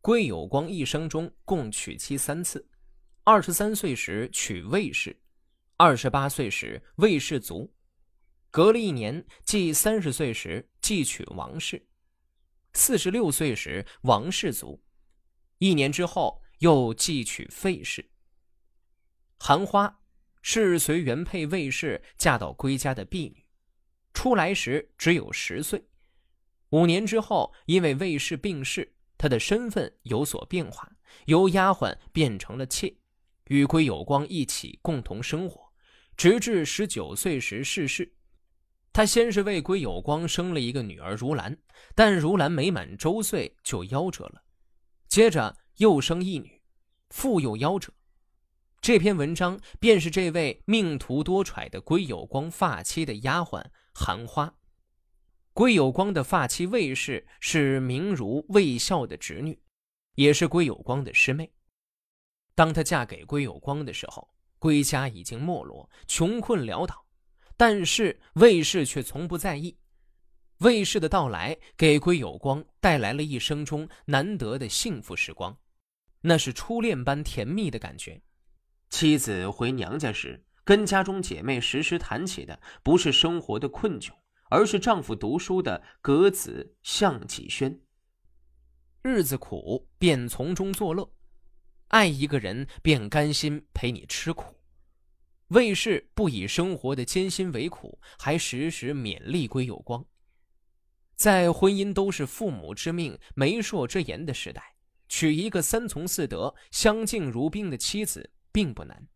桂有光一生中共娶妻三次，二十三岁时娶魏氏，二十八岁时魏氏卒，隔了一年，即三十岁时继娶王氏，四十六岁时王氏卒，一年之后又继娶费氏。韩花是随原配魏氏嫁到归家的婢女，出来时只有十岁，五年之后因为魏氏病逝。他的身份有所变化，由丫鬟变成了妾，与归有光一起共同生活，直至十九岁时逝世。他先是为归有光生了一个女儿如兰，但如兰没满周岁就夭折了。接着又生一女，复又夭折。这篇文章便是这位命途多舛的归有光发妻的丫鬟韩花。归有光的发妻魏氏是名儒魏孝的侄女，也是归有光的师妹。当她嫁给归有光的时候，归家已经没落，穷困潦倒。但是魏氏却从不在意。魏氏的到来给归有光带来了一生中难得的幸福时光，那是初恋般甜蜜的感觉。妻子回娘家时，跟家中姐妹时时谈起的不是生活的困窘。而是丈夫读书的格子向己轩。日子苦，便从中作乐；爱一个人，便甘心陪你吃苦。魏氏不以生活的艰辛为苦，还时时勉励归有光。在婚姻都是父母之命、媒妁之言的时代，娶一个三从四德、相敬如宾的妻子并不难，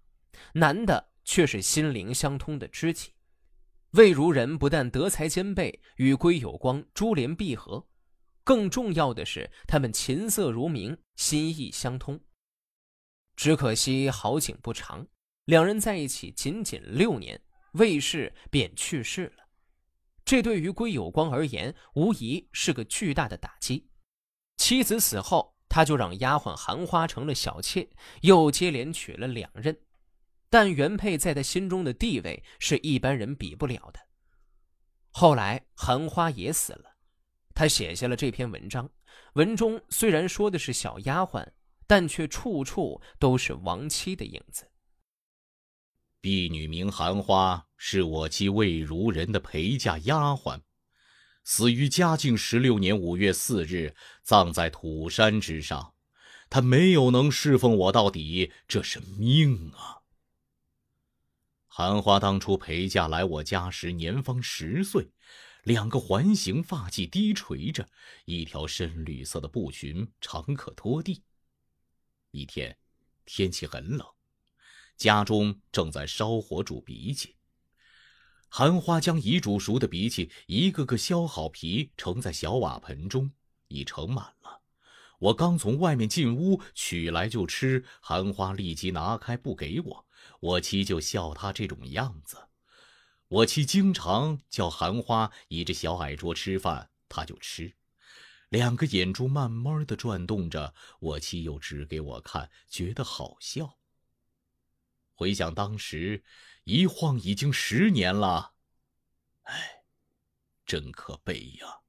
难的却是心灵相通的知己。魏如人不但德才兼备，与归有光珠联璧合，更重要的是，他们琴瑟如鸣，心意相通。只可惜好景不长，两人在一起仅仅六年，魏氏便去世了。这对于归有光而言，无疑是个巨大的打击。妻子死后，他就让丫鬟韩花成了小妾，又接连娶了两任。但原配在他心中的地位是一般人比不了的。后来韩花也死了，他写下了这篇文章。文中虽然说的是小丫鬟，但却处处都是亡妻的影子。婢女名韩花，是我妻魏如人的陪嫁丫鬟，死于嘉靖十六年五月四日，葬在土山之上。她没有能侍奉我到底，这是命啊！韩花当初陪嫁来我家时，年方十岁，两个环形发髻低垂着，一条深绿色的布裙长可拖地。一天，天气很冷，家中正在烧火煮荸荠。韩花将已煮熟的荸荠一个个削好皮，盛在小瓦盆中，已盛满了。我刚从外面进屋取来就吃，韩花立即拿开不给我。我妻就笑他这种样子，我妻经常叫韩花倚着小矮桌吃饭，他就吃，两个眼珠慢慢的转动着，我妻又指给我看，觉得好笑。回想当时，一晃已经十年了，哎，真可悲呀。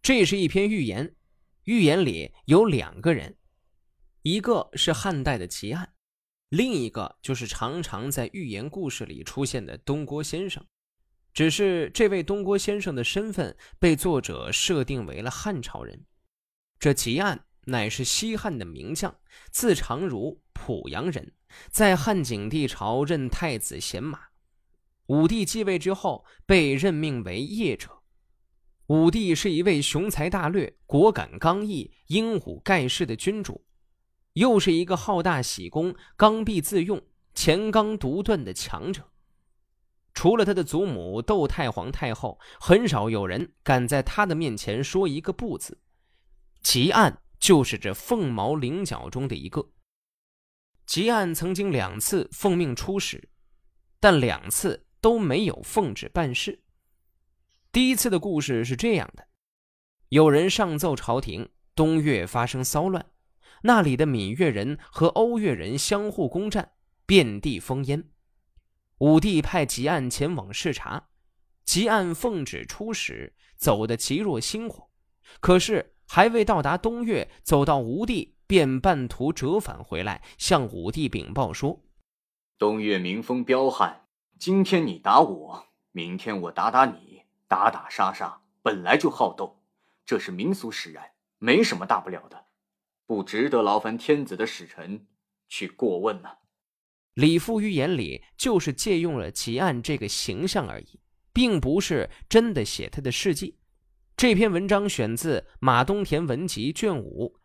这是一篇寓言。寓言里有两个人，一个是汉代的齐案，另一个就是常常在寓言故事里出现的东郭先生。只是这位东郭先生的身份被作者设定为了汉朝人。这齐案乃是西汉的名将，字长如，濮阳人，在汉景帝朝任太子贤马。武帝继位之后，被任命为谒者。武帝是一位雄才大略、果敢刚毅、英武盖世的君主，又是一个好大喜功、刚愎自用、钱刚独断的强者。除了他的祖母窦太皇太后，很少有人敢在他的面前说一个不字。吉案就是这凤毛麟角中的一个。吉案曾经两次奉命出使，但两次都没有奉旨办事。第一次的故事是这样的：有人上奏朝廷，东岳发生骚乱，那里的闽越人和欧越人相互攻占，遍地烽烟。武帝派吉案前往视察，吉案奉旨出使，走得极若星火。可是还未到达东岳，走到吴地，便半途折返回来，向武帝禀报说：“东岳民风彪悍，今天你打我，明天我打打你，打打杀杀，本来就好斗，这是民俗使然，没什么大不了的，不值得劳烦天子的使臣去过问呢。”李富于眼里就是借用了吉案这个形象而已，并不是真的写他的事迹。这篇文章选自《马东田文集》卷五，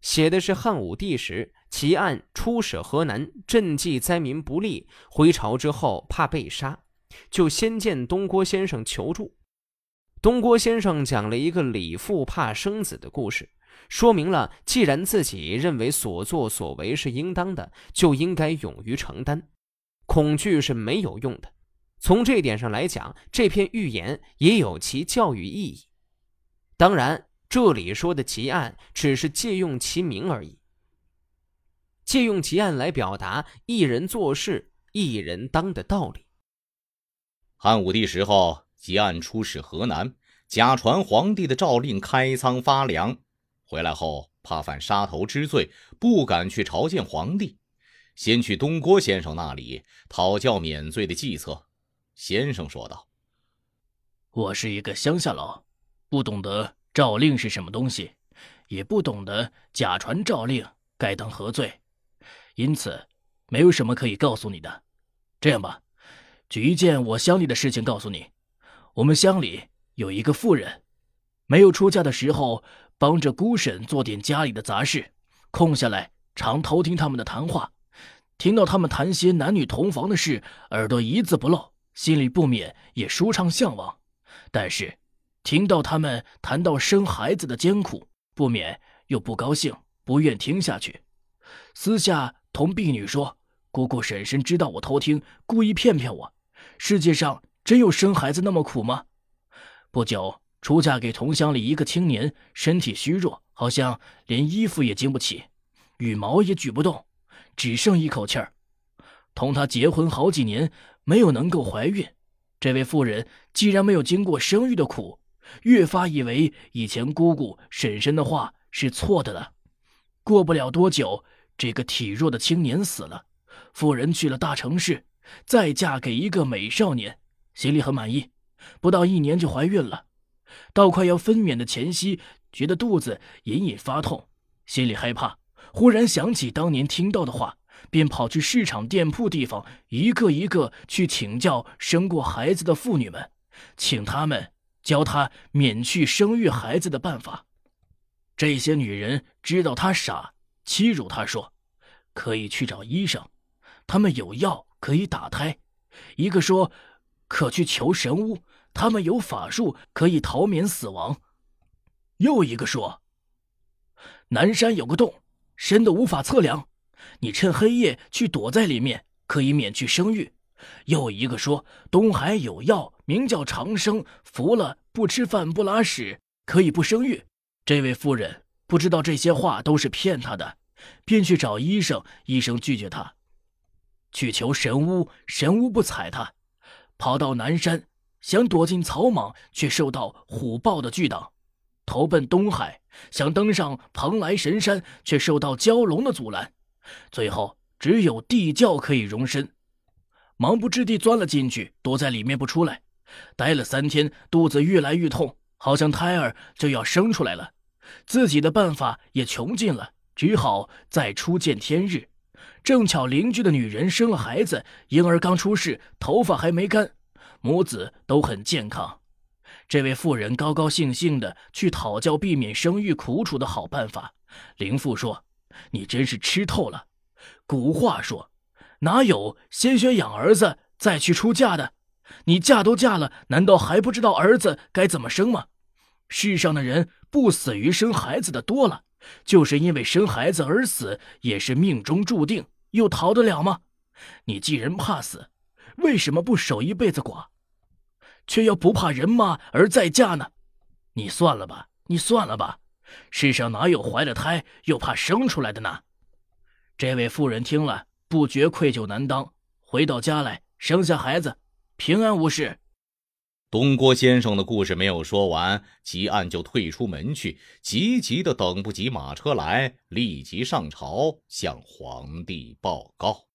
写的是汉武帝时吉案出使河南赈济灾民不利，回朝之后怕被杀，就先见东郭先生求助。东郭先生讲了一个李父怕生子的故事。说明了，既然自己认为所作所为是应当的，就应该勇于承担。恐惧是没有用的。从这点上来讲，这篇寓言也有其教育意义。当然，这里说的奇案只是借用其名而已。借用奇案来表达一人做事一人当的道理。汉武帝时候，吉案出使河南，假传皇帝的诏令，开仓发粮。回来后，怕犯杀头之罪，不敢去朝见皇帝，先去东郭先生那里讨教免罪的计策。先生说道：“我是一个乡下佬，不懂得诏令是什么东西，也不懂得假传诏令该当何罪，因此没有什么可以告诉你的。这样吧，举一件我乡里的事情告诉你。我们乡里有一个妇人，没有出嫁的时候。”帮着姑婶做点家里的杂事，空下来常偷听他们的谈话，听到他们谈些男女同房的事，耳朵一字不漏，心里不免也舒畅向往。但是，听到他们谈到生孩子的艰苦，不免又不高兴，不愿听下去。私下同婢女说：“姑姑婶婶知道我偷听，故意骗骗我。世界上真有生孩子那么苦吗？”不久。出嫁给同乡里一个青年，身体虚弱，好像连衣服也经不起，羽毛也举不动，只剩一口气儿。同他结婚好几年，没有能够怀孕。这位妇人既然没有经过生育的苦，越发以为以前姑姑婶婶的话是错的了。过不了多久，这个体弱的青年死了，妇人去了大城市，再嫁给一个美少年，心里很满意，不到一年就怀孕了。到快要分娩的前夕，觉得肚子隐隐发痛，心里害怕。忽然想起当年听到的话，便跑去市场、店铺地方，一个一个去请教生过孩子的妇女们，请他们教他免去生育孩子的办法。这些女人知道他傻，欺辱他说：“可以去找医生，他们有药可以打胎。”一个说：“可去求神巫。”他们有法术可以逃免死亡。又一个说：“南山有个洞，深的无法测量，你趁黑夜去躲在里面，可以免去生育。”又一个说：“东海有药，名叫长生，服了不吃饭不拉屎，可以不生育。”这位妇人不知道这些话都是骗她的，便去找医生，医生拒绝她，去求神巫，神巫不睬她，跑到南山。想躲进草莽，却受到虎豹的拒挡；投奔东海，想登上蓬莱神山，却受到蛟龙的阻拦。最后，只有地窖可以容身，忙不知地钻了进去，躲在里面不出来。待了三天，肚子越来越痛，好像胎儿就要生出来了。自己的办法也穷尽了，只好再出见天日。正巧邻居的女人生了孩子，婴儿刚出世，头发还没干。母子都很健康，这位妇人高高兴兴的去讨教避免生育苦楚的好办法。灵父说：“你真是吃透了。古话说，哪有先学养儿子再去出嫁的？你嫁都嫁了，难道还不知道儿子该怎么生吗？世上的人不死于生孩子的多了，就是因为生孩子而死，也是命中注定，又逃得了吗？你既然怕死，为什么不守一辈子寡？”却要不怕人骂而再嫁呢？你算了吧，你算了吧，世上哪有怀了胎又怕生出来的呢？这位妇人听了，不觉愧疚难当，回到家来生下孩子，平安无事。东郭先生的故事没有说完，吉案就退出门去，急急的等不及马车来，立即上朝向皇帝报告。